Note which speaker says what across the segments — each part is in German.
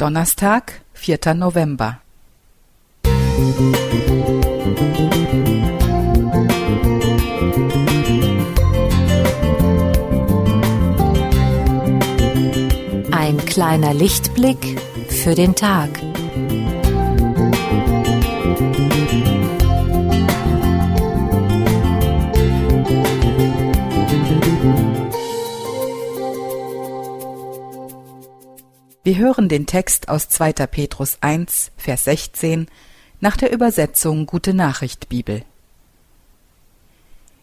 Speaker 1: Donnerstag, 4. November.
Speaker 2: Ein kleiner Lichtblick für den Tag.
Speaker 1: Wir hören den Text aus 2. Petrus 1, Vers 16 nach der Übersetzung Gute Nachricht Bibel.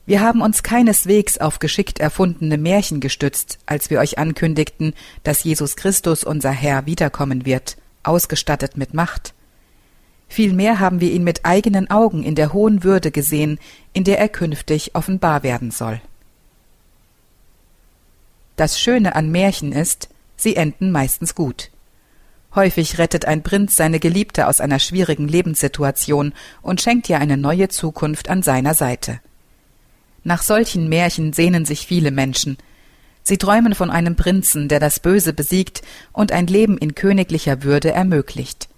Speaker 1: Wir haben uns keineswegs auf geschickt erfundene Märchen gestützt, als wir euch ankündigten, dass Jesus Christus unser Herr wiederkommen wird, ausgestattet mit Macht. Vielmehr haben wir ihn mit eigenen Augen in der hohen Würde gesehen, in der er künftig offenbar werden soll. Das Schöne an Märchen ist, sie enden meistens gut. Häufig rettet ein Prinz seine Geliebte aus einer schwierigen Lebenssituation und schenkt ihr eine neue Zukunft an seiner Seite. Nach solchen Märchen sehnen sich viele Menschen. Sie träumen von einem Prinzen, der das Böse besiegt und ein Leben in königlicher Würde ermöglicht.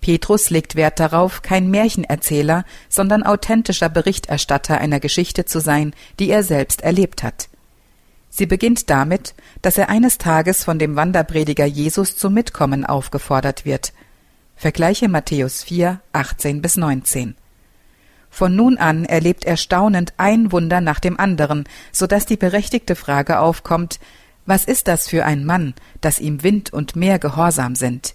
Speaker 1: Petrus legt Wert darauf, kein Märchenerzähler, sondern authentischer Berichterstatter einer Geschichte zu sein, die er selbst erlebt hat. Sie beginnt damit, dass er eines Tages von dem Wanderprediger Jesus zum Mitkommen aufgefordert wird. Vergleiche Matthäus 4, 18 bis 19. Von nun an erlebt er staunend ein Wunder nach dem anderen, so dass die berechtigte Frage aufkommt, was ist das für ein Mann, dass ihm Wind und Meer gehorsam sind?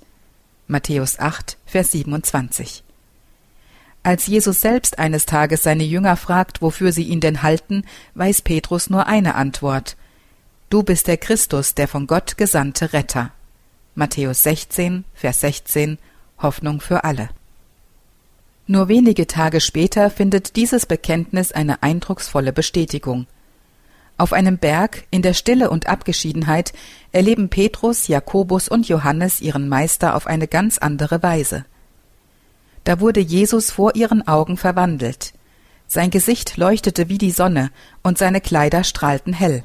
Speaker 1: Matthäus 8, Vers 27. Als Jesus selbst eines Tages seine Jünger fragt, wofür sie ihn denn halten, weiß Petrus nur eine Antwort. Du bist der Christus, der von Gott gesandte Retter. Matthäus 16, Vers 16, Hoffnung für alle. Nur wenige Tage später findet dieses Bekenntnis eine eindrucksvolle Bestätigung. Auf einem Berg, in der Stille und Abgeschiedenheit, erleben Petrus, Jakobus und Johannes ihren Meister auf eine ganz andere Weise. Da wurde Jesus vor ihren Augen verwandelt. Sein Gesicht leuchtete wie die Sonne und seine Kleider strahlten hell.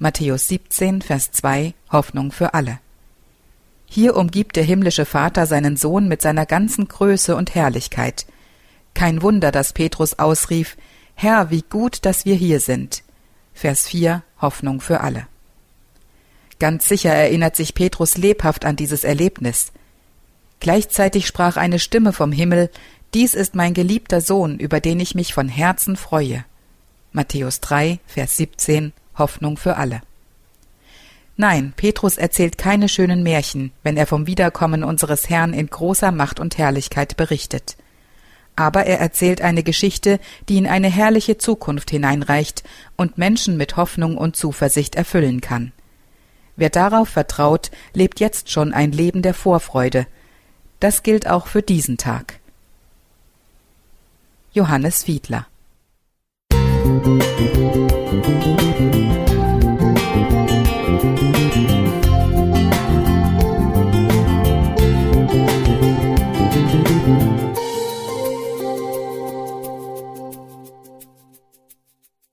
Speaker 1: Matthäus 17, Vers 2 Hoffnung für alle. Hier umgibt der himmlische Vater seinen Sohn mit seiner ganzen Größe und Herrlichkeit. Kein Wunder, dass Petrus ausrief, Herr, wie gut, dass wir hier sind. Vers 4 Hoffnung für alle. Ganz sicher erinnert sich Petrus lebhaft an dieses Erlebnis. Gleichzeitig sprach eine Stimme vom Himmel, Dies ist mein geliebter Sohn, über den ich mich von Herzen freue. Matthäus 3, Vers 17 Hoffnung für alle. Nein, Petrus erzählt keine schönen Märchen, wenn er vom Wiederkommen unseres Herrn in großer Macht und Herrlichkeit berichtet. Aber er erzählt eine Geschichte, die in eine herrliche Zukunft hineinreicht und Menschen mit Hoffnung und Zuversicht erfüllen kann. Wer darauf vertraut, lebt jetzt schon ein Leben der Vorfreude. Das gilt auch für diesen Tag. Johannes Fiedler Musik